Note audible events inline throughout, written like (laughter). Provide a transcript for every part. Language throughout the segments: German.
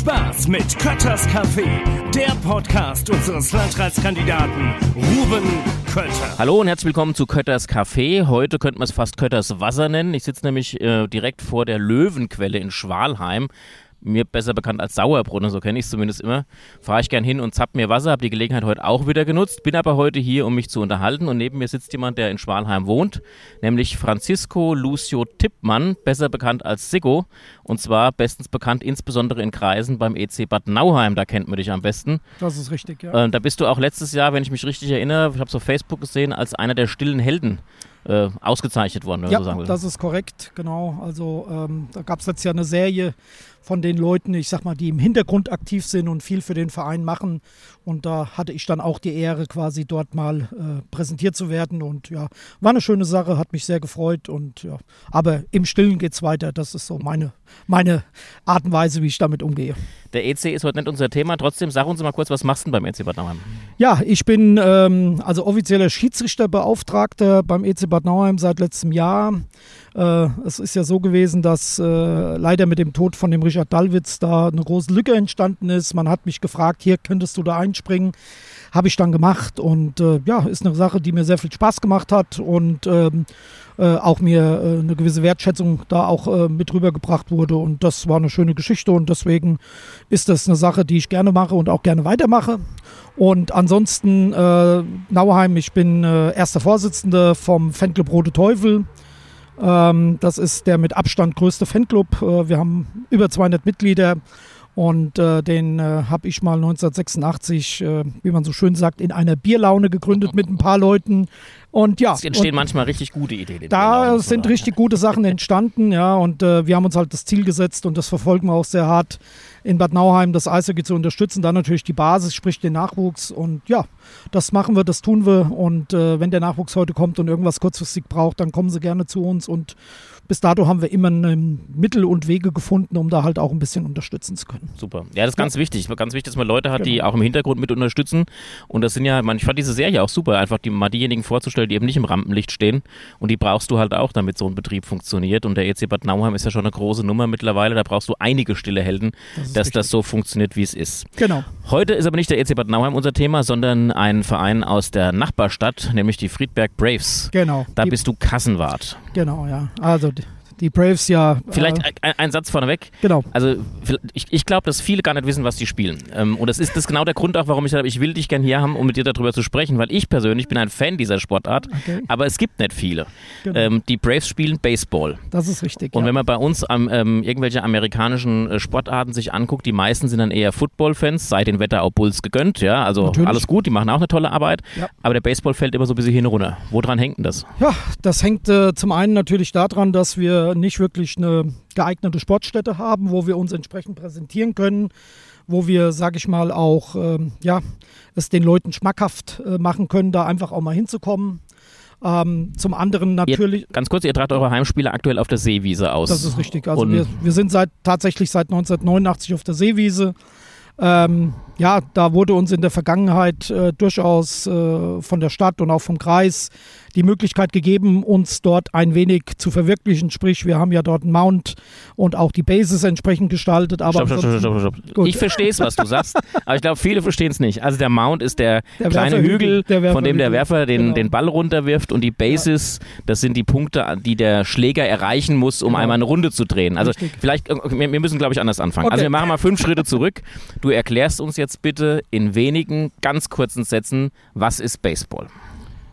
Spaß mit Kötters Café, der Podcast unseres Landratskandidaten Ruben Kötter. Hallo und herzlich willkommen zu Kötters Café. Heute könnte man es fast Kötters Wasser nennen. Ich sitze nämlich äh, direkt vor der Löwenquelle in Schwalheim mir besser bekannt als Sauerbrunnen, so kenne ich es zumindest immer, fahre ich gern hin und zapp mir Wasser, habe die Gelegenheit heute auch wieder genutzt, bin aber heute hier, um mich zu unterhalten und neben mir sitzt jemand, der in Schwalheim wohnt, nämlich Francisco Lucio Tippmann, besser bekannt als Siggo und zwar bestens bekannt insbesondere in Kreisen beim EC Bad Nauheim, da kennt man dich am besten. Das ist richtig, ja. Äh, da bist du auch letztes Jahr, wenn ich mich richtig erinnere, ich habe es auf Facebook gesehen, als einer der stillen Helden äh, ausgezeichnet worden, wenn ja, man so sagen will. das ist korrekt, genau. Also ähm, da gab es jetzt ja eine Serie von den Leuten, ich sag mal, die im Hintergrund aktiv sind und viel für den Verein machen. Und da hatte ich dann auch die Ehre, quasi dort mal äh, präsentiert zu werden. Und ja, war eine schöne Sache, hat mich sehr gefreut. Und ja, aber im Stillen geht es weiter. Das ist so meine, meine Art und Weise, wie ich damit umgehe. Der EC ist heute nicht unser Thema. Trotzdem, sag uns mal kurz, was machst du beim EC Bad Nauheim? Ja, ich bin ähm, also offizieller Schiedsrichterbeauftragter beim EC Bad Nauheim seit letztem Jahr. Äh, es ist ja so gewesen, dass äh, leider mit dem Tod von dem Richard Dallwitz da eine große Lücke entstanden ist. Man hat mich gefragt, hier könntest du da einspringen. Habe ich dann gemacht und äh, ja, ist eine Sache, die mir sehr viel Spaß gemacht hat und ähm, äh, auch mir äh, eine gewisse Wertschätzung da auch äh, mit rübergebracht wurde. Und das war eine schöne Geschichte und deswegen ist das eine Sache, die ich gerne mache und auch gerne weitermache. Und ansonsten Nauheim, ich bin erster Vorsitzender vom Fanclub Rote Teufel. Ähm, das ist der mit Abstand größte Fanclub. Äh, wir haben über 200 Mitglieder. Und äh, den äh, habe ich mal 1986, äh, wie man so schön sagt, in einer Bierlaune gegründet mit ein paar Leuten. Und ja. Es entstehen manchmal richtig gute Ideen. Da sind richtig gute Sachen entstanden, ja. Und äh, wir haben uns halt das Ziel gesetzt und das verfolgen wir auch sehr hart, in Bad Nauheim das Eishockey zu unterstützen. Dann natürlich die Basis, sprich den Nachwuchs. Und ja, das machen wir, das tun wir. Und äh, wenn der Nachwuchs heute kommt und irgendwas kurzfristig braucht, dann kommen sie gerne zu uns und bis dato haben wir immer Mittel und Wege gefunden, um da halt auch ein bisschen unterstützen zu können. Super. Ja, das ist ganz ja. wichtig. Ganz wichtig, dass man Leute hat, genau. die auch im Hintergrund mit unterstützen. Und das sind ja, ich fand diese Serie auch super, einfach die, mal diejenigen vorzustellen, die eben nicht im Rampenlicht stehen. Und die brauchst du halt auch, damit so ein Betrieb funktioniert. Und der EC Bad Nauheim ist ja schon eine große Nummer mittlerweile. Da brauchst du einige stille Helden, das dass richtig. das so funktioniert, wie es ist. Genau. Heute ist aber nicht der EC Bad Nauheim unser Thema, sondern ein Verein aus der Nachbarstadt, nämlich die Friedberg Braves. Genau. Da bist du Kassenwart. Genau, ja. Also die Braves ja. Vielleicht äh, ein, ein, Satz vorneweg. Genau. Also ich, ich glaube, dass viele gar nicht wissen, was die spielen. Ähm, und das ist das genau der Grund auch, warum ich sage, ich will dich gerne hier haben, um mit dir darüber zu sprechen, weil ich persönlich bin ein Fan dieser Sportart, okay. aber es gibt nicht viele. Genau. Ähm, die Braves spielen Baseball. Das ist richtig. Und ja. wenn man bei uns ähm, irgendwelche amerikanischen äh, Sportarten sich anguckt, die meisten sind dann eher Football-Fans, sei den Wetter auch Bulls gegönnt, ja, also Natürlich. alles gut, die machen auch eine tolle Arbeit, ja. aber der Baseball fällt immer so ein bisschen hin runter. Woran hängt denn das? Ja, das hängt äh, zum einen natürlich daran, dass wir nicht wirklich eine geeignete Sportstätte haben, wo wir uns entsprechend präsentieren können, wo wir, sage ich mal, auch ähm, ja, es den Leuten schmackhaft äh, machen können, da einfach auch mal hinzukommen. Ähm, zum anderen natürlich. Ihr, ganz kurz, ihr tragt eure Heimspiele aktuell auf der Seewiese aus. Das ist richtig. Also wir, wir, sind seit, tatsächlich seit 1989 auf der Seewiese. Ähm, ja, da wurde uns in der Vergangenheit äh, durchaus äh, von der Stadt und auch vom Kreis die Möglichkeit gegeben, uns dort ein wenig zu verwirklichen. Sprich, wir haben ja dort einen Mount und auch die Bases entsprechend gestaltet. Aber stopp, stopp, stopp, stopp, stopp. Ich verstehe es, was du sagst, aber ich glaube, viele verstehen es nicht. Also der Mount ist der, der kleine Hügel, von dem der Werfer den, genau. den Ball runterwirft und die Bases, das sind die Punkte, die der Schläger erreichen muss, um genau. einmal eine Runde zu drehen. Also Richtig. vielleicht, äh, wir, wir müssen, glaube ich, anders anfangen. Okay. Also wir machen mal fünf Schritte zurück. Du erklärst uns jetzt bitte in wenigen, ganz kurzen Sätzen, was ist Baseball?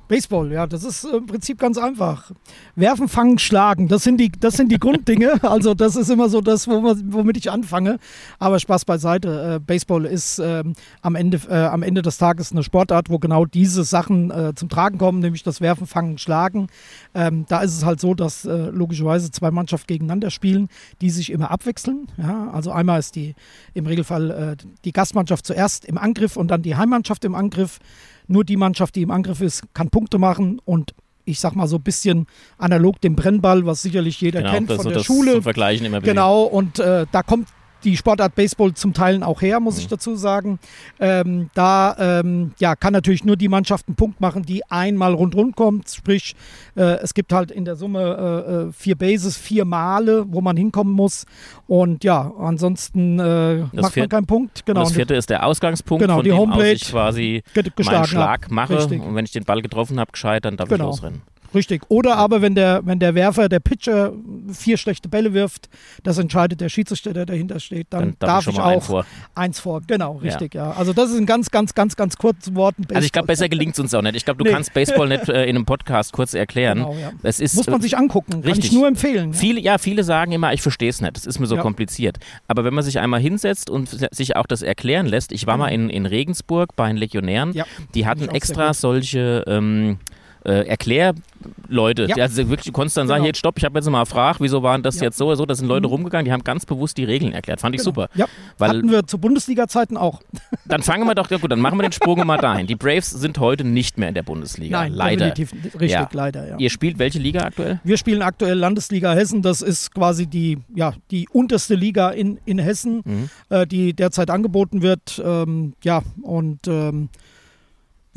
Baseball, ja, das ist im Prinzip ganz einfach. Werfen, fangen, schlagen, das sind die, das sind die Grunddinge. (laughs) Also das ist immer so das, womit ich anfange. Aber Spaß beiseite. Äh, Baseball ist ähm, am, Ende, äh, am Ende des Tages eine Sportart, wo genau diese Sachen äh, zum Tragen kommen, nämlich das Werfen, Fangen, Schlagen. Ähm, da ist es halt so, dass äh, logischerweise zwei Mannschaften gegeneinander spielen, die sich immer abwechseln. Ja? Also einmal ist die im Regelfall äh, die Gastmannschaft zuerst im Angriff und dann die Heimmannschaft im Angriff. Nur die Mannschaft, die im Angriff ist, kann Punkte machen und ich sag mal so ein bisschen analog dem Brennball, was sicherlich jeder genau, kennt von so der Schule. Zum Vergleichen immer Genau, und äh, da kommt die Sportart Baseball zum Teil auch her, muss mhm. ich dazu sagen. Ähm, da ähm, ja, kann natürlich nur die Mannschaft einen Punkt machen, die einmal rundherum kommt. Sprich, äh, es gibt halt in der Summe äh, äh, vier Bases, vier Male, wo man hinkommen muss. Und ja, ansonsten äh, macht man keinen Punkt. Genau. Und das vierte ist der Ausgangspunkt, genau, von die dem Homepage aus ich quasi meinen Schlag mache. Richtig. Und wenn ich den Ball getroffen habe, gescheit, dann darf genau. ich losrennen. Richtig. Oder aber wenn der, wenn der Werfer, der Pitcher vier schlechte Bälle wirft, das entscheidet der Schiedsrichter, der dahinter steht, dann, dann darf, darf, ich, auch eins vor. eins vor. Genau, richtig, ja. ja. Also das ist ein ganz, ganz, ganz, ganz kurzes Wort. Also ich glaube, besser gelingt es uns auch nicht. Ich glaube, du nee. kannst Baseball nicht äh, in einem Podcast kurz erklären. Genau, ja. es ist, Muss man sich angucken. Richtig. Kann ich nur empfehlen. Ja. Viele, ja, viele sagen immer, ich verstehe es nicht. Das ist mir so kompliziert. Aber wenn man sich einmal hinsetzt und sich auch das erklären lässt, ich war mhm. mal in, in Regensburg bei den Legionären, die hatten extra solche ähm, äh, Erklärleute. Ja. Also wirklich, du konntest dann sagen, genau. jetzt stopp, ich habe jetzt mal gefragt, wieso waren das ja. jetzt so oder so. Da sind Leute mhm. rumgegangen, die haben ganz bewusst die Regeln erklärt. Fand ich genau. super. Ja. Weil, Hatten wir zu Bundesliga-Zeiten auch. (laughs) Dann fangen wir doch, ja gut, dann machen wir den Sprung mal dahin. Die Braves sind heute nicht mehr in der Bundesliga. Nein, leider. definitiv richtig, ja. leider, ja. Ihr spielt welche Liga aktuell? Wir spielen aktuell Landesliga Hessen. Das ist quasi die, ja, die unterste Liga in, in Hessen, mhm. äh, die derzeit angeboten wird. Ähm, ja, und ähm,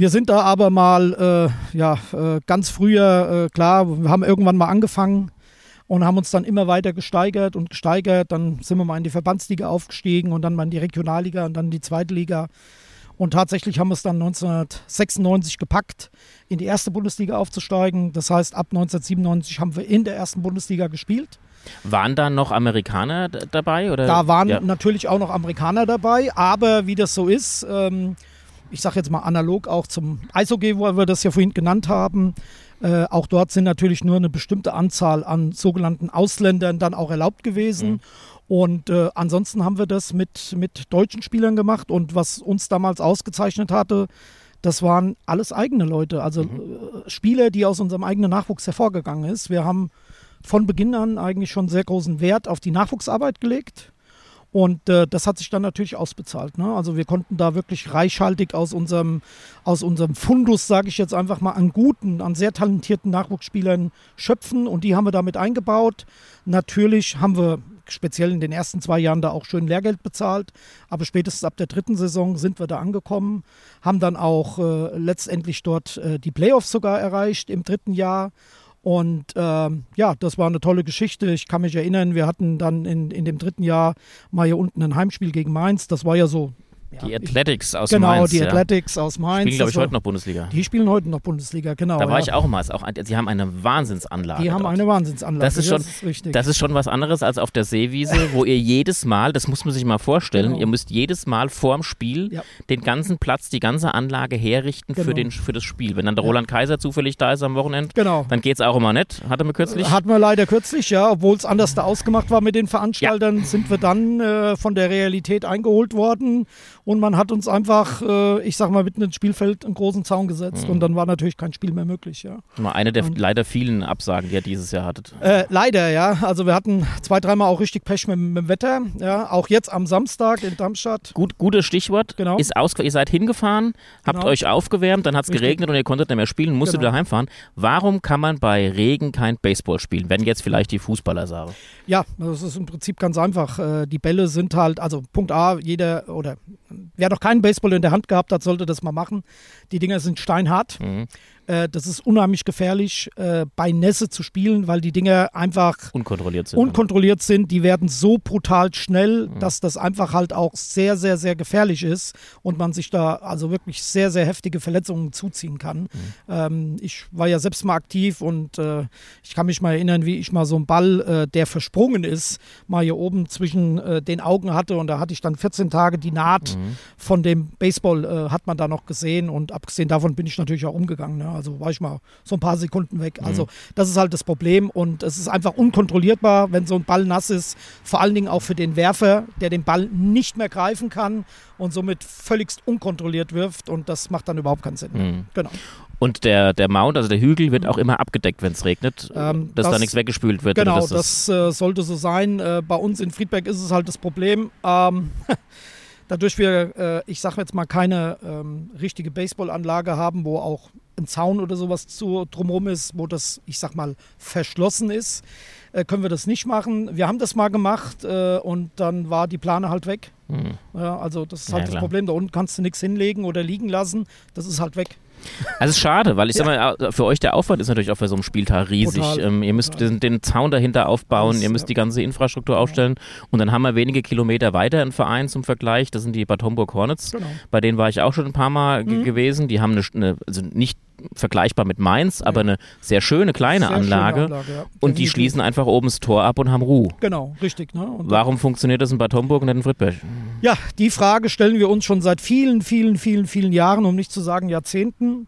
wir sind da aber mal, äh, ja, äh, ganz früher, äh, klar, wir haben irgendwann mal angefangen und haben uns dann immer weiter gesteigert und gesteigert. Dann sind wir mal in die Verbandsliga aufgestiegen und dann mal in die Regionalliga und dann in die zweite Liga. Und tatsächlich haben wir es dann 1996 gepackt, in die erste Bundesliga aufzusteigen. Das heißt, ab 1997 haben wir in der ersten Bundesliga gespielt. Waren da noch Amerikaner dabei? Oder? Da waren ja. natürlich auch noch Amerikaner dabei, aber wie das so ist, ähm, ich sage jetzt mal analog auch zum Eishockey, wo wir das ja vorhin genannt haben. Äh, auch dort sind natürlich nur eine bestimmte Anzahl an sogenannten Ausländern dann auch erlaubt gewesen. Mhm. Und äh, ansonsten haben wir das mit, mit deutschen Spielern gemacht. Und was uns damals ausgezeichnet hatte, das waren alles eigene Leute. Also mhm. äh, Spieler, die aus unserem eigenen Nachwuchs hervorgegangen ist. Wir haben von Beginn an eigentlich schon sehr großen Wert auf die Nachwuchsarbeit gelegt. Und äh, das hat sich dann natürlich ausbezahlt. Ne? Also wir konnten da wirklich reichhaltig aus unserem, aus unserem Fundus, sage ich jetzt einfach mal, an guten, an sehr talentierten Nachwuchsspielern schöpfen und die haben wir damit eingebaut. Natürlich haben wir speziell in den ersten zwei Jahren da auch schön Lehrgeld bezahlt, aber spätestens ab der dritten Saison sind wir da angekommen, haben dann auch äh, letztendlich dort äh, die Playoffs sogar erreicht im dritten Jahr und ähm, ja, das war eine tolle Geschichte. Ich kann mich erinnern, wir hatten dann in, in dem dritten Jahr mal hier unten ein Heimspiel gegen Mainz. Das war ja so die Athletics aus genau, Mainz. Genau, die Athletics ja. aus Mainz. Spielen, glaube ich, heute noch Bundesliga. Die spielen heute noch Bundesliga, genau. Da war ja. ich auch mal. Auch, sie haben eine Wahnsinnsanlage. Die haben dort. eine Wahnsinnsanlage. Das ist, schon, das ist richtig. Das ist schon was anderes als auf der Seewiese, wo ihr jedes Mal, das muss man sich mal vorstellen, genau. ihr müsst jedes Mal vorm Spiel ja. den ganzen Platz, die ganze Anlage herrichten genau. für, den, für das Spiel. Wenn dann der Roland Kaiser zufällig da ist am Wochenende, genau. dann geht es auch immer nicht. Hatte wir kürzlich? Hatten wir leider kürzlich, ja. Obwohl es anders da ausgemacht war mit den Veranstaltern, sind wir dann äh, von der Realität eingeholt worden und man hat uns einfach, äh, ich sag mal, mitten ins Spielfeld einen großen Zaun gesetzt mhm. und dann war natürlich kein Spiel mehr möglich. Ja. Mal eine der und, leider vielen Absagen, die ihr dieses Jahr hattet. Äh, leider, ja. Also wir hatten zwei, dreimal auch richtig Pech mit, mit, dem Wetter. Ja. Auch jetzt am Samstag in Darmstadt. Gut, gutes Stichwort. Genau. Ist aus, ihr seid hingefahren, habt genau. euch aufgewärmt, dann hat es geregnet und ihr konntet nicht mehr spielen, musstet genau. daheim fahren. Warum kann man bei Regen kein Baseball spielen, wenn jetzt vielleicht die Fußballer sagen? Ja, das ist im Prinzip ganz einfach. Äh, die Bälle sind halt, also Punkt A, jeder oder wer noch keinen Baseball in der Hand gehabt hat, sollte das mal machen. Die Dinger sind steinhart. Mhm. Äh, das ist unheimlich gefährlich, äh, bei Nässe zu spielen, weil die Dinger einfach unkontrolliert sind. Unkontrolliert sind. Die werden so brutal schnell, mhm. dass das einfach halt auch sehr, sehr, sehr gefährlich ist und man sich da also wirklich sehr, sehr heftige Verletzungen zuziehen kann. Mhm. Ähm, ich war ja selbst mal aktiv und äh, ich kann mich mal erinnern, wie ich mal so einen Ball, äh, der versprungen ist, mal hier oben zwischen äh, den Augen hatte und da hatte ich dann 14 Tage die Naht mhm. von dem Baseball, hat man da noch gesehen und abgesehen davon bin ich natürlich auch umgegangen. Ne? Also war ich mal so ein paar Sekunden weg. Mhm. Also das ist halt das Problem und es ist einfach unkontrollierbar, wenn so ein Ball nass ist. Vor allen Dingen auch für den Werfer, der den Ball nicht mehr greifen kann und somit völligst unkontrolliert wirft und das macht dann überhaupt keinen Sinn. Mhm. Genau. Und der, der Mount, also der Hügel, wird auch immer abgedeckt, wenn es regnet, ähm, dass das, da nichts weggespült wird. Genau, das, das äh, sollte so sein. Äh, bei uns in Friedberg ist es halt das Problem. Ähm, (laughs) dadurch wir, äh, ich sage jetzt mal, keine ähm, richtige Baseballanlage haben, wo auch ein Zaun oder sowas zu, drumherum ist, wo das, ich sag mal, verschlossen ist, äh, können wir das nicht machen. Wir haben das mal gemacht äh, und dann war die Plane halt weg. Hm. Ja, also das ist Ja, halt das klar. Problem. Da unten kannst du nichts hinlegen oder liegen lassen. Das ist halt weg. Also schade, weil ich sag mal, für euch der Aufwand ist natürlich auch für so einen Spieltag riesig. Ähm, ihr müsst den, den Zaun dahinter aufbauen, Alles, ihr müsst ja. die ganze Infrastruktur aufstellen und dann haben wir wenige Kilometer weiter einen Verein zum Vergleich, das sind die Bad Homburg Hornets. Genau. Bei denen war ich auch schon ein paar Mal Mhm. gewesen. Die haben eine, eine, also nicht vergleichbar mit Mainz, aber eine sehr schöne kleine Sehr schöne Anlage. Anlage, ja. Und die schließen einfach oben das Tor ab und haben Ruhe. Genau, richtig. Ne? Warum funktioniert das in Bad Homburg und nicht in Friedberg? Ja, die Frage stellen wir uns schon seit vielen, vielen, vielen, vielen Jahren, um nicht zu sagen Jahrzehnten.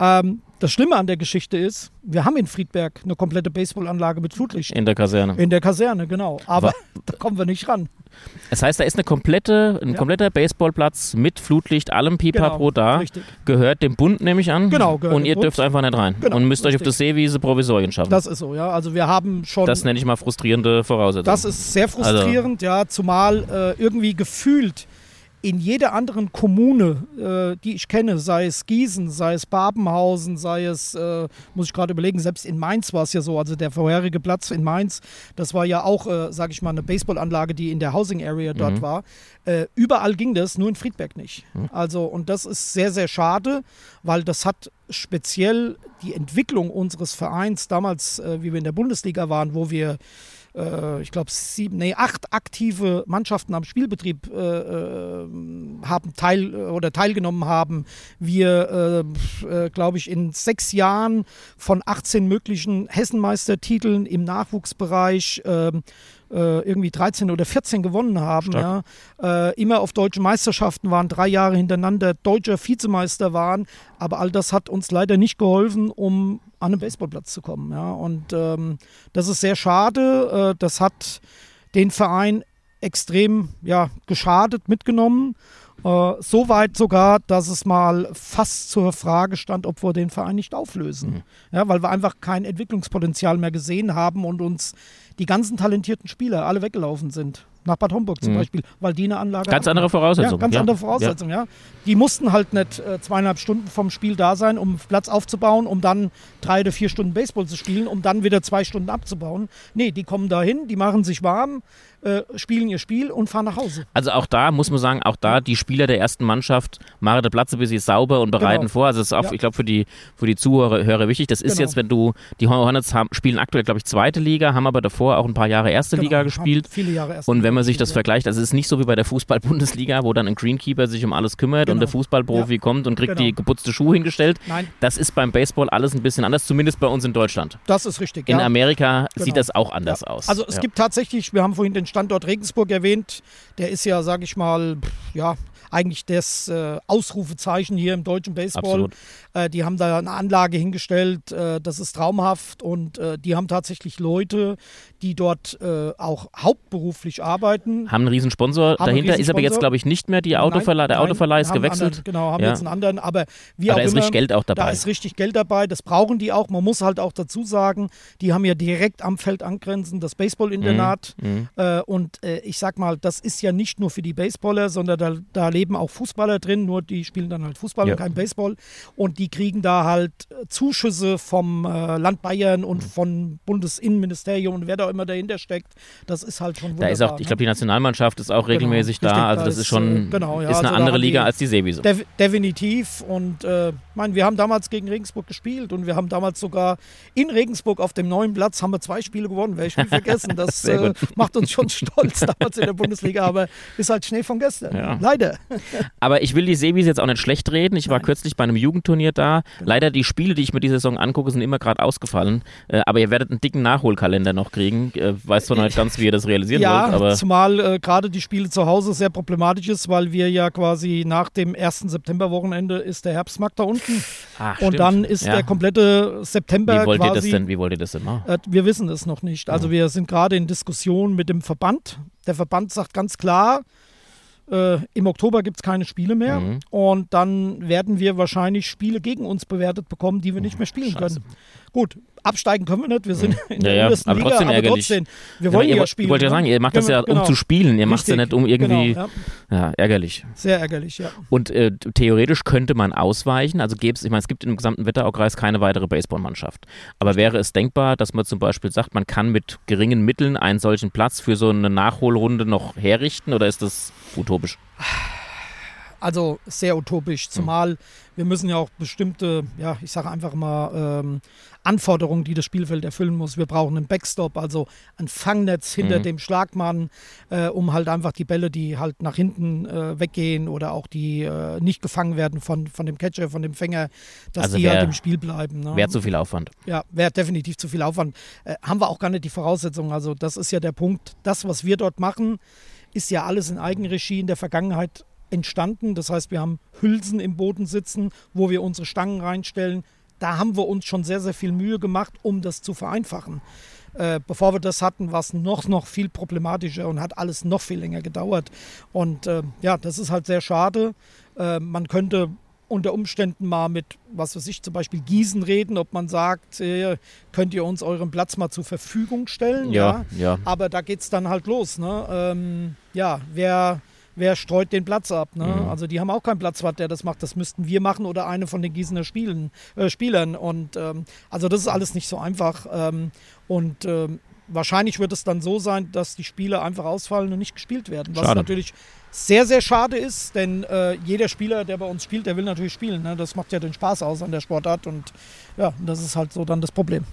Ähm, das Schlimme an der Geschichte ist, wir haben in Friedberg eine komplette Baseballanlage mit Flutlicht. In der Kaserne. In der Kaserne, genau. Aber Wa- (laughs) da kommen wir nicht ran. Das heißt, da ist eine komplette, ein Ja. kompletter Baseballplatz mit Flutlicht, allem Pipapo Genau, da. richtig. Gehört dem Bund, nehme ich an. Genau, Und ihr Bund. dürft einfach nicht rein. Genau, und müsst euch auf richtig. der Seewiese Provisorien schaffen. Das, Das ist so, ja. Also wir haben schon. nenne ich mal frustrierende Voraussetzungen. Das ist sehr frustrierend, ja, zumal äh, irgendwie gefühlt in jeder anderen Kommune, äh, die ich kenne, sei es Gießen, sei es Babenhausen, sei es, äh, muss ich gerade überlegen, selbst in Mainz war es ja so, also der vorherige Platz in Mainz, das war ja auch, äh, sage ich mal, eine Baseballanlage, die in der Housing Area dort Mhm. war. Äh, überall ging das, nur in Friedberg nicht. Also, und das ist sehr, sehr schade, weil das hat speziell die Entwicklung unseres Vereins damals, äh, wie wir in der Bundesliga waren, wo wir äh, ich glaube, sieben, nee, acht aktive Mannschaften am Spielbetrieb äh, äh, haben teil oder teilgenommen haben. Wir, äh, äh, glaube ich, in sechs Jahren von 18 möglichen Hessenmeistertiteln im Nachwuchsbereich ähm, äh, irgendwie 13 oder 14 gewonnen haben. Ja. Äh, immer auf deutschen Meisterschaften waren, drei Jahre hintereinander deutscher Vizemeister waren. Aber all das hat uns leider nicht geholfen, um an einen Baseballplatz zu kommen. Ja. Und ähm, das ist sehr schade. Äh, das hat den Verein extrem ja, geschadet mitgenommen. Äh, so weit sogar, dass es mal fast zur Frage stand, ob wir den Verein nicht auflösen. Ja, weil wir einfach kein Entwicklungspotenzial mehr gesehen haben und uns die ganzen talentierten Spieler alle weggelaufen sind. Nach Bad Homburg zum Mhm. Beispiel, weil die eine Anlage Ganz andere Voraussetzungen. Ja, ganz ja. andere Voraussetzungen, ja. Die mussten halt nicht äh, zweieinhalb Stunden vom Spiel da sein, um Platz aufzubauen, um dann drei oder vier Stunden Baseball zu spielen, um dann wieder zwei Stunden abzubauen. Nee, die kommen da hin, die machen sich warm, äh, spielen ihr Spiel und fahren nach Hause. Also auch da muss man sagen, auch da die Spieler der ersten Mannschaft machen den Platz ein bisschen sauber und bereiten Genau. vor. Also das ist auch, Ja. ich glaube, für die, für die Zuhörer Hörer wichtig. Das ist Genau. jetzt, wenn du, die Hornets haben, spielen aktuell, glaube ich, zweite Liga, haben aber davor auch ein paar Jahre erste Liga Genau, gespielt. haben Viele Jahre erst. Und wenn man sich das vergleicht, also es ist nicht so wie bei der Fußball-Bundesliga, wo dann ein Greenkeeper sich um alles kümmert und Genau. der Fußballprofi Ja. kommt und kriegt Genau. die geputzte Schuhe hingestellt. Nein, Das ist beim Baseball alles ein bisschen anders, zumindest bei uns in Deutschland. das ist richtig. In ja. Amerika Genau. sieht das auch anders Ja. aus. Also es gibt tatsächlich, wir haben vorhin den Standort Regensburg erwähnt, der ist ja, sage ich mal, ja, eigentlich das äh, Ausrufezeichen hier im deutschen Baseball. Absolut. Äh, die haben da eine Anlage hingestellt, äh, das ist traumhaft und äh, die haben tatsächlich Leute, die dort äh, auch hauptberuflich arbeiten. Haben einen riesen Sponsor dahinter, ist aber jetzt, glaube ich, nicht mehr die Autoverleih, der Nein, Autoverleih ist gewechselt. Anderen, genau, haben Ja. jetzt einen anderen, aber wie aber auch da ist immer, richtig Geld auch dabei. da ist richtig Geld dabei, das brauchen die auch. Man muss halt auch dazu sagen, die haben ja direkt am Feld angrenzend das Baseball-Internat. Mhm. Äh, und äh, ich sag mal, das ist ja nicht nur für die Baseballer, sondern da, da leben auch Fußballer drin, nur die spielen dann halt Fußball Ja. und kein Baseball. Und die kriegen da halt äh, Zuschüsse vom äh, Land Bayern Mhm. und vom Bundesinnenministerium und wer da immer dahinter steckt. Das ist halt schon Da wunderbar. ist auch, ich ne? glaube, die Nationalmannschaft ist auch regelmäßig richtig, da. Also da das ist, schon äh, genau, ja, ist eine also da andere Liga die- als die Seewiese. Def definitiv. Und äh, mein, wir haben damals gegen Regensburg gespielt und wir haben damals sogar in Regensburg auf dem neuen Platz haben wir zwei Spiele gewonnen. Werde ich nie vergessen. (laughs) Das äh, macht uns schon stolz (laughs) damals in der Bundesliga, aber ist halt Schnee von gestern. Ja. Leider. Aber ich will die Seewiese jetzt auch nicht schlecht reden. Ich war kürzlich bei einem Jugendturnier da. Genau. Leider die Spiele, die ich mir diese Saison angucke, sind immer gerade ausgefallen. Äh, aber ihr werdet einen dicken Nachholkalender noch kriegen. Äh, weiß zwar noch nicht ganz, wie ihr das realisieren Ja, wollt, aber zumal äh, gerade die Spiele zu Hause sehr problematisch ist, weil wir ja quasi nach dem 1. Septemberwochenende ist der Herbstmarkt da unten Ach, und stimmt. dann ist Ja. der komplette September Wie wollt ihr das quasi denn? Wie wollt ihr das denn machen? Äh, Wir wissen es noch nicht. Also wir sind gerade in Diskussion mit dem Verband. Der Verband sagt ganz klar, äh, im Oktober gibt es keine Spiele mehr Mhm. und dann werden wir wahrscheinlich Spiele gegen uns bewertet bekommen, die wir nicht mehr spielen Scheiße. können. Gut, absteigen können wir nicht, wir sind in Ja, der ja, untersten aber Liga, trotzdem aber ärgerlich. trotzdem, wir Ja, wollen aber ihr ja spielen. Ich wollte ja ne? sagen, ihr macht das ja, Genau. um zu spielen. Ihr macht es ja nicht, um irgendwie. Genau, ja. ja. ärgerlich. Sehr ärgerlich, ja. Und äh, theoretisch könnte man ausweichen. Also gäbe es, ich meine, es gibt im gesamten Wetteraukreis keine weitere Baseballmannschaft. Aber wäre es denkbar, dass man zum Beispiel sagt, man kann mit geringen Mitteln einen solchen Platz für so eine Nachholrunde noch herrichten oder ist das utopisch? Also sehr Hm. utopisch, zumal wir müssen ja auch bestimmte, ja, ich sage einfach mal, ähm, Anforderungen, die das Spielfeld erfüllen muss. Wir brauchen einen Backstop, also ein Fangnetz hinter Mhm. dem Schlagmann, äh, um halt einfach die Bälle, die halt nach hinten äh, weggehen oder auch die äh, nicht gefangen werden von, von dem Catcher, von dem Fänger, dass Also die wär- halt im Spiel bleiben. Ne? Wäre zu viel Aufwand. Ja, wäre definitiv zu viel Aufwand. Äh, haben wir auch gar nicht die Voraussetzungen. Also das ist ja der Punkt. Das, was wir dort machen, ist ja alles in Eigenregie in der Vergangenheit entstanden. Das heißt, wir haben Hülsen im Boden sitzen, wo wir unsere Stangen reinstellen. Da haben wir uns schon sehr, sehr viel Mühe gemacht, um das zu vereinfachen. Äh, bevor wir das hatten, war es noch, noch viel problematischer und hat alles noch viel länger gedauert. Und äh, ja, das ist halt sehr schade. Äh, man könnte unter Umständen mal mit, was weiß ich, zum Beispiel Gießen reden, ob man sagt, äh, könnt ihr uns euren Platz mal zur Verfügung stellen. Ja, ja. Aber da geht es dann halt los. Ne? Ähm, ja, wer, wer streut den Platz ab? Ne? Mhm. Also die haben auch keinen Platzwart, der das macht. Das müssten wir machen oder eine von den Gießener Spielen, äh, Spielern. Und ähm, also das ist alles nicht so einfach. Ähm, und ähm, wahrscheinlich wird es dann so sein, dass die Spiele einfach ausfallen und nicht gespielt werden. Was Schade. natürlich sehr, sehr schade ist, denn äh, jeder Spieler, der bei uns spielt, der will natürlich spielen. Ne? Das macht ja den Spaß aus an der Sportart und ja, das ist halt so dann das Problem.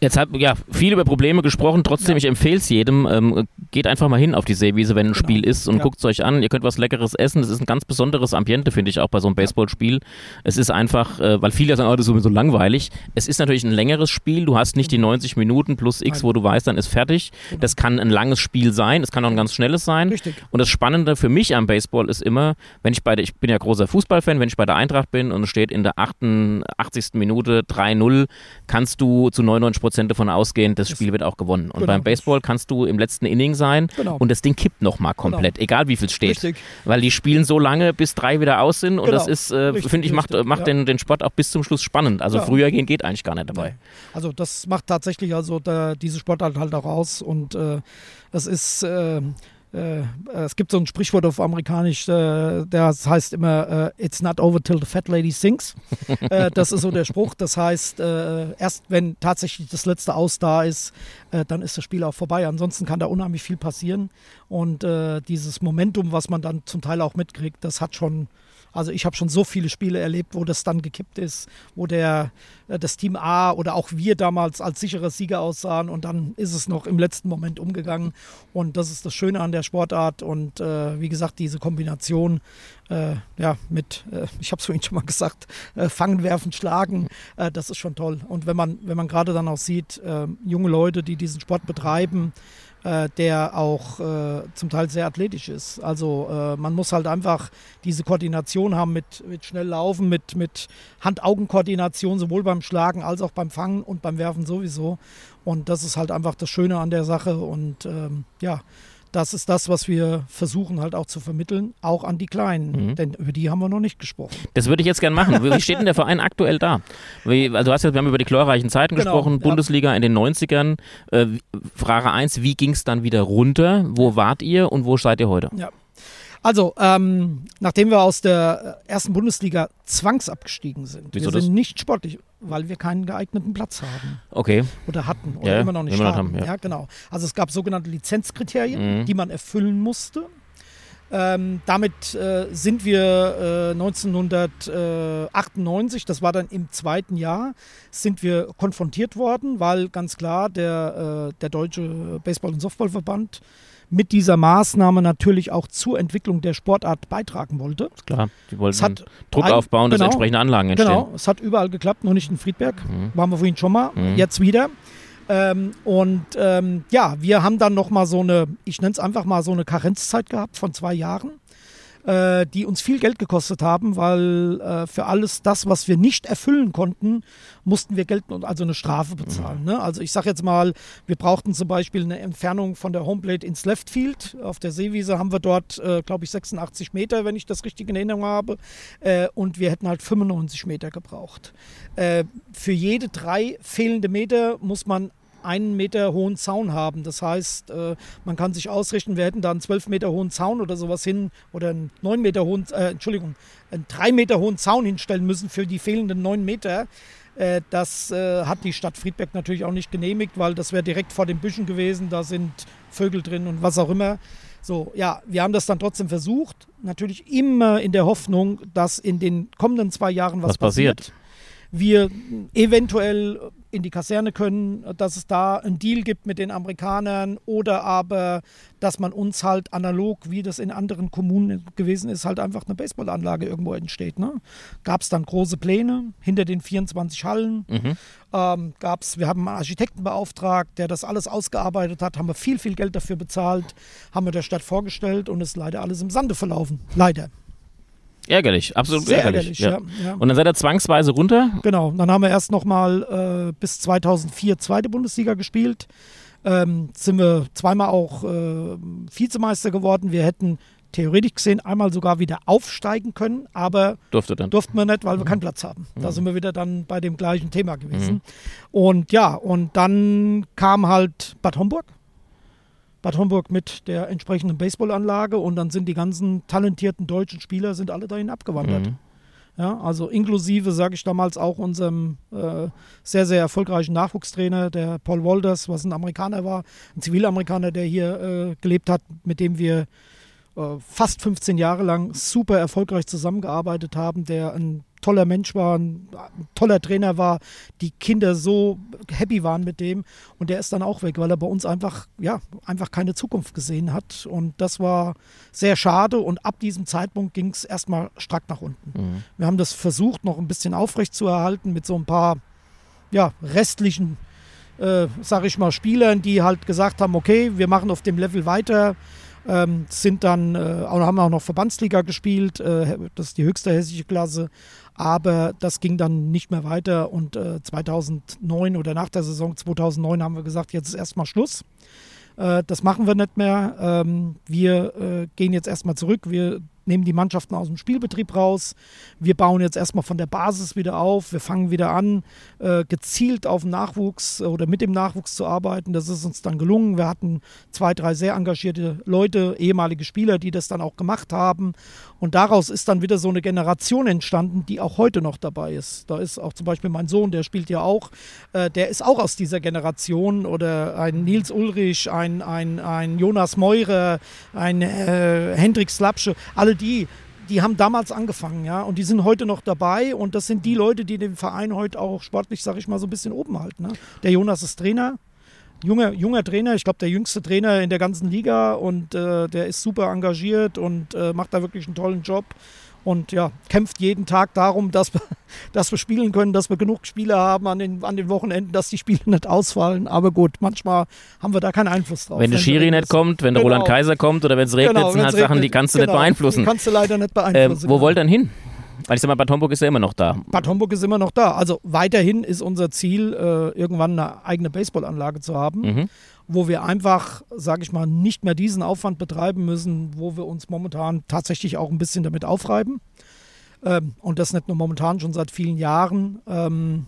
Jetzt hat ja viel über Probleme gesprochen, trotzdem, Ja. ich empfehle es jedem, ähm, geht einfach mal hin auf die Seewiese, wenn ein Genau. Spiel ist und Ja. guckt es euch an. Ihr könnt was Leckeres essen. Es ist ein ganz besonderes Ambiente, finde ich, auch bei so einem Baseballspiel. Es ist einfach, äh, weil viele sagen, oh, das ist sowieso langweilig. Es ist natürlich ein längeres Spiel. Du hast nicht die 90 Minuten plus X, Nein. wo du weißt, dann ist fertig. Genau. Das kann ein langes Spiel sein. Es kann auch ein ganz schnelles sein. Richtig. Und das Spannende für mich am Baseball ist immer, wenn ich bei der, ich bin ja großer Fußballfan, wenn ich bei der Eintracht bin und es steht in der 88. Minute 3-0, kannst du zu 99 Prozent davon ausgehen, das Spiel wird auch gewonnen. Und Genau. beim Baseball kannst du im letzten Inning sein Genau. und das Ding kippt nochmal komplett, egal wie viel steht. Richtig. Weil die spielen so lange, bis drei wieder aus sind und Genau. das ist, äh, finde ich, macht, macht ja. den, den Sport auch bis zum Schluss spannend. Also früher gehen geht eigentlich gar nicht dabei. Also das macht tatsächlich also da, diese Sportart halt auch aus und äh, das ist äh, es gibt so ein Sprichwort auf Amerikanisch, äh, das heißt immer äh, It's not over till the fat lady sings. (laughs) äh, das ist so der Spruch. Das heißt, äh, erst wenn tatsächlich das letzte Aus da ist, äh, dann ist das Spiel auch vorbei. Ansonsten kann da unheimlich viel passieren und äh, dieses Momentum, was man dann zum Teil auch mitkriegt, das hat schon also ich habe schon so viele Spiele erlebt, wo das dann gekippt ist, wo der, äh, das Team A oder auch wir damals als sicherer Sieger aussahen und dann ist es noch im letzten Moment umgegangen. Und das ist das Schöne an der Sportart und äh, wie gesagt, diese Kombination äh, ja, mit, äh, ich habe es vorhin schon mal gesagt, äh, fangen, werfen, schlagen, äh, das ist schon toll. Und wenn man, wenn man gerade dann auch sieht, äh, junge Leute, die diesen Sport betreiben, äh, der auch äh, zum Teil sehr athletisch ist. Also äh, man muss halt einfach diese Koordination haben mit, mit schnell laufen, mit, mit Hand-Augen-Koordination, sowohl beim Schlagen als auch beim Fangen und beim Werfen sowieso. Und das ist halt einfach das Schöne an der Sache. Und ähm, ja, das ist das, was wir versuchen halt auch zu vermitteln, auch an die Kleinen. Mhm. Denn über die haben wir noch nicht gesprochen. Das würde ich jetzt gerne machen. Wie steht denn der Verein aktuell da? Wie, also du hast jetzt, wir haben über die glorreichen Zeiten Genau, gesprochen, ja. Bundesliga in den 90ern. Äh, Frage 1, wie ging es dann wieder runter? Wo wart ihr und wo seid ihr heute? Also, ähm, nachdem wir aus der ersten Bundesliga zwangsabgestiegen sind, Wieso wir sind das? nicht sportlich, weil wir keinen geeigneten Platz haben. Okay. oder hatten oder Ja, immer noch nicht immer haben, ja. ja. genau. Also es gab sogenannte Lizenzkriterien, Mhm. die man erfüllen musste. Ähm, damit äh, sind wir äh, 1998, das war dann im zweiten Jahr, sind wir konfrontiert worden, weil ganz klar der, äh, der Deutsche Baseball- und Softballverband mit dieser Maßnahme natürlich auch zur Entwicklung der Sportart beitragen wollte. Klar, die wollten hat Druck aufbauen, dass genau. entsprechende Anlagen entstehen. Genau, es hat überall geklappt, nur nicht in Friedberg. Mhm. Waren wir vorhin schon mal, Mhm. jetzt wieder. Ähm, und ähm, ja, wir haben dann noch mal so eine, ich nenne es einfach mal so eine Karenzzeit gehabt von zwei Jahren. Äh, die uns viel Geld gekostet haben, weil äh, für alles das, was wir nicht erfüllen konnten, mussten wir Geld, und also eine Strafe bezahlen. Mhm. Ne? Also ich sage jetzt mal, wir brauchten zum Beispiel eine Entfernung von der Homeplate ins Left Field. Auf der Seewiese haben wir dort, äh, glaube ich, 86 Meter, wenn ich das richtig in Erinnerung habe. Äh, und wir hätten halt 95 Meter gebraucht. Äh, für jede drei fehlende Meter muss man einen Meter hohen Zaun haben. Das heißt, äh, man kann sich ausrichten, wir hätten da einen zwölf Meter hohen Zaun oder sowas hin oder einen neun Meter hohen, äh, Entschuldigung, einen drei Meter hohen Zaun hinstellen müssen für die fehlenden neun Meter. Äh, das äh, hat die Stadt Friedberg natürlich auch nicht genehmigt, weil das wäre direkt vor den Büschen gewesen. Da sind Vögel drin und was auch immer. So, ja, wir haben das dann trotzdem versucht. Natürlich immer in der Hoffnung, dass in den kommenden zwei Jahren was, was passiert. passiert wir eventuell in die Kaserne können, dass es da einen Deal gibt mit den Amerikanern oder aber, dass man uns halt analog, wie das in anderen Kommunen gewesen ist, halt einfach eine Baseballanlage irgendwo entsteht. Ne? Gab es dann große Pläne hinter den 24 Hallen. Mhm. Ähm, gab's, wir haben einen Architekten beauftragt, der das alles ausgearbeitet hat, haben wir viel, viel Geld dafür bezahlt, haben wir der Stadt vorgestellt und es ist leider alles im Sande verlaufen. Leider. Ärgerlich, absolut Sehr ärgerlich. ärgerlich ja. Ja. Und dann seid ihr zwangsweise runter? Genau, dann haben wir erst nochmal äh, bis 2004 zweite Bundesliga gespielt. Ähm, sind wir zweimal auch äh, Vizemeister geworden. Wir hätten theoretisch gesehen einmal sogar wieder aufsteigen können, aber Durfte dann. durften wir nicht, weil wir mhm. keinen Platz haben. Da mhm. sind wir wieder dann bei dem gleichen Thema gewesen. Mhm. Und ja, und dann kam halt Bad Homburg Bad Homburg mit der entsprechenden Baseballanlage und dann sind die ganzen talentierten deutschen Spieler sind alle dahin abgewandert. Mhm. Ja, also inklusive, sage ich damals, auch unserem äh, sehr, sehr erfolgreichen Nachwuchstrainer, der Paul Walters, was ein Amerikaner war, ein Zivilamerikaner, der hier äh, gelebt hat, mit dem wir fast 15 Jahre lang super erfolgreich zusammengearbeitet haben, der ein toller Mensch war, ein, ein, toller Trainer war, die Kinder so happy waren mit dem und der ist dann auch weg, weil er bei uns einfach, ja, einfach keine Zukunft gesehen hat und das war sehr schade und ab diesem Zeitpunkt ging es erstmal stark nach unten. Mhm. Wir haben das versucht, noch ein bisschen aufrecht zu erhalten mit so ein paar, ja, restlichen äh, sag ich mal, Spielern, die halt gesagt haben, okay, wir machen auf dem Level weiter, ähm, sind dann, äh, haben auch noch Verbandsliga gespielt, äh, das ist die höchste hessische Klasse, aber das ging dann nicht mehr weiter und äh, 2009 oder nach der Saison 2009 haben wir gesagt, jetzt ist erstmal Schluss. Äh, das machen wir nicht mehr. Ähm, wir äh, gehen jetzt erstmal zurück. Wir nehmen die Mannschaften aus dem Spielbetrieb raus. Wir bauen jetzt erstmal von der Basis wieder auf. Wir fangen wieder an, äh, gezielt auf den Nachwuchs oder mit dem Nachwuchs zu arbeiten. Das ist uns dann gelungen. Wir hatten zwei, drei sehr engagierte Leute, ehemalige Spieler, die das dann auch gemacht haben. Und daraus ist dann wieder so eine Generation entstanden, die auch heute noch dabei ist. Da ist auch zum Beispiel mein Sohn, der spielt ja auch, äh, der ist auch aus dieser Generation oder ein Nils Ulrich, ein, ein, ein Jonas Meurer, ein äh, Hendrik Slapsche, alle die, die haben damals angefangen, ja, und die sind heute noch dabei. Und das sind die Leute, die den Verein heute auch sportlich, sag ich mal, so ein bisschen oben halten. Ne? Der Jonas ist Trainer, junger, junger Trainer, ich glaube der jüngste Trainer in der ganzen Liga. Und äh, der ist super engagiert und äh, macht da wirklich einen tollen Job und ja, kämpft jeden Tag darum, dass wir, (laughs) dass wir spielen können, dass wir genug Spiele haben an den, an den Wochenenden, dass die Spiele (laughs) nicht ausfallen. Aber gut, manchmal haben wir da keinen Einfluss drauf. Wenn der Schiri nicht kommt, wenn der genau. Roland Kaiser kommt oder wenn es regnet, genau, sind halt Sachen, die kannst du genau. nicht beeinflussen. Die kannst du leider nicht beeinflussen. Äh, wo wollt ihr denn hin? Weil ich sag mal, Bad Homburg ist ja immer noch da. Bad Homburg ist immer noch da. Also weiterhin ist unser Ziel, äh, irgendwann eine eigene Baseballanlage zu haben. Mhm wo wir einfach, sage ich mal, nicht mehr diesen Aufwand betreiben müssen, wo wir uns momentan tatsächlich auch ein bisschen damit aufreiben. Ähm, und das nicht nur momentan, schon seit vielen Jahren. Ähm,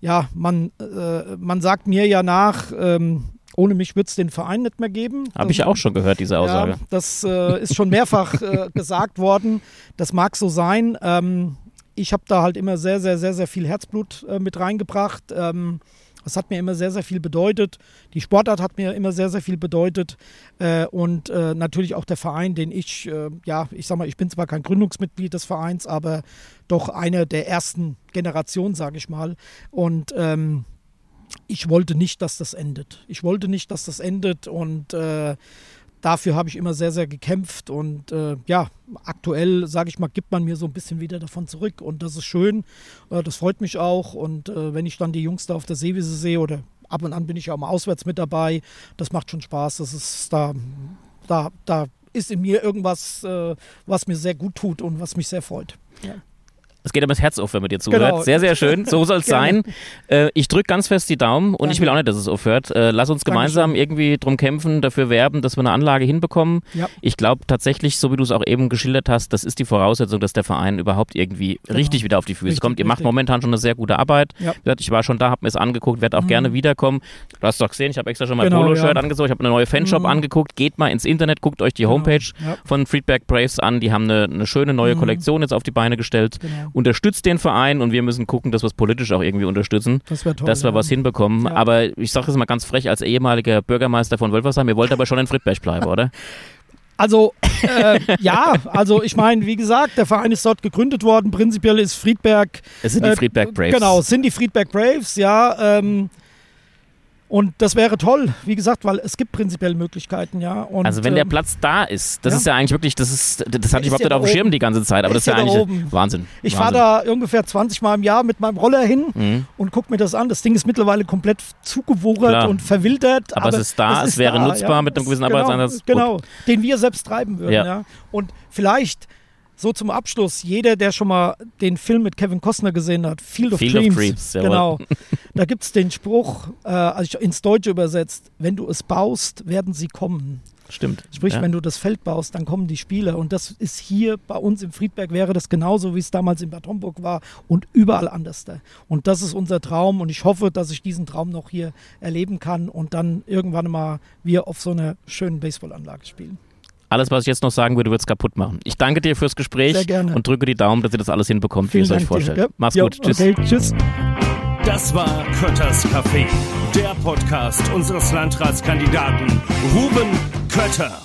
ja, man, äh, man sagt mir ja nach, ähm, ohne mich wird es den Verein nicht mehr geben. Habe ich auch schon gehört, diese Aussage. Ja, das äh, ist schon mehrfach äh, (laughs) gesagt worden. Das mag so sein. Ähm, ich habe da halt immer sehr, sehr, sehr, sehr viel Herzblut äh, mit reingebracht. Ähm, das hat mir immer sehr, sehr viel bedeutet. Die Sportart hat mir immer sehr, sehr viel bedeutet. Äh, und äh, natürlich auch der Verein, den ich, äh, ja, ich sag mal, ich bin zwar kein Gründungsmitglied des Vereins, aber doch eine der ersten Generationen, sage ich mal. Und ähm, ich wollte nicht, dass das endet. Ich wollte nicht, dass das endet. Und äh, dafür habe ich immer sehr, sehr gekämpft und äh, ja, aktuell, sage ich mal, gibt man mir so ein bisschen wieder davon zurück und das ist schön, äh, das freut mich auch und äh, wenn ich dann die Jungs da auf der Seewiese sehe oder ab und an bin ich auch mal auswärts mit dabei, das macht schon Spaß, das ist da, da, da ist in mir irgendwas, äh, was mir sehr gut tut und was mich sehr freut. Ja. Es geht aber das Herz auf, wenn man dir zuhört. Genau. Sehr, sehr schön. So soll es (laughs) sein. Äh, ich drücke ganz fest die Daumen und ich will auch nicht, dass es aufhört. Äh, lass uns gemeinsam Dankeschön. irgendwie drum kämpfen, dafür werben, dass wir eine Anlage hinbekommen. Ja. Ich glaube tatsächlich, so wie du es auch eben geschildert hast, das ist die Voraussetzung, dass der Verein überhaupt irgendwie richtig wieder auf die Füße Richtig, kommt. Ihr macht richtig. momentan schon eine sehr gute Arbeit. Ja. Ich war schon da, habe mir es angeguckt, werde auch gerne wiederkommen. Du hast doch gesehen, ich habe extra schon mein Genau, Polo-Shirt ja. angezogen, ich habe eine neue Fanshop Mhm. angeguckt. Geht mal ins Internet, guckt euch die Homepage Ja. von Friedberg Braves an. Die haben eine, eine schöne neue Mhm. Kollektion jetzt auf die Beine gestellt. Genau. Unterstützt den Verein und wir müssen gucken, dass wir es politisch auch irgendwie unterstützen, Das toll. dass wir ja. was hinbekommen. Ja. Aber ich sage es mal ganz frech, als ehemaliger Bürgermeister von Wölfersheim, ihr wollt aber schon in Friedberg bleiben, oder? (laughs) Also, äh, ja, also ich meine, wie gesagt, der Verein ist dort gegründet worden. Prinzipiell ist Friedberg. Es sind die äh, Friedberg Braves. Genau, es sind die Friedberg Braves, ja. Ähm, und das wäre toll, wie gesagt, weil es gibt prinzipiell Möglichkeiten, ja. Und, Also wenn der ähm, Platz da ist, das ja. ist ja eigentlich wirklich, das ist, das hatte ist ich überhaupt ja nicht da auf dem Schirm die ganze Zeit, aber das ist ja ist ja da eigentlich oben. Wahnsinn. Ich fahre da ungefähr 20 Mal im Jahr mit meinem Roller hin Mhm. und gucke mir das an. Das Ding ist mittlerweile komplett zugewuchert Klar. und verwildert. Aber es ist da, es wäre nutzbar mit einem gewissen genau, Arbeitseinsatz. Gut. Genau, den wir selbst treiben würden. Ja. Ja. Und vielleicht so zum Abschluss, jeder, der schon mal den Film mit Kevin Costner gesehen hat, Field of Field of Dreams, Dreams, jawohl. genau, (laughs) da gibt es den Spruch, äh, also ins Deutsche übersetzt, wenn du es baust, werden sie kommen. Stimmt. Sprich, ja. wenn du das Feld baust, dann kommen die Spieler. Und das ist hier bei uns im Friedberg wäre das genauso, wie es damals in Bad Homburg war und überall anders. da. Und das ist unser Traum. Und ich hoffe, dass ich diesen Traum noch hier erleben kann und dann irgendwann mal wir auf so einer schönen Baseballanlage spielen. Alles, was ich jetzt noch sagen würde, wird es kaputt machen. Ich danke dir fürs Gespräch Sehr gerne. und drücke die Daumen, dass ihr das alles hinbekommt, wie ihr es euch dir, vorstellt. gell? Mach's Jo, gut. Tschüss. Okay, tschüss. Das war Kötters Café, der Podcast unseres Landratskandidaten Ruben Kötter.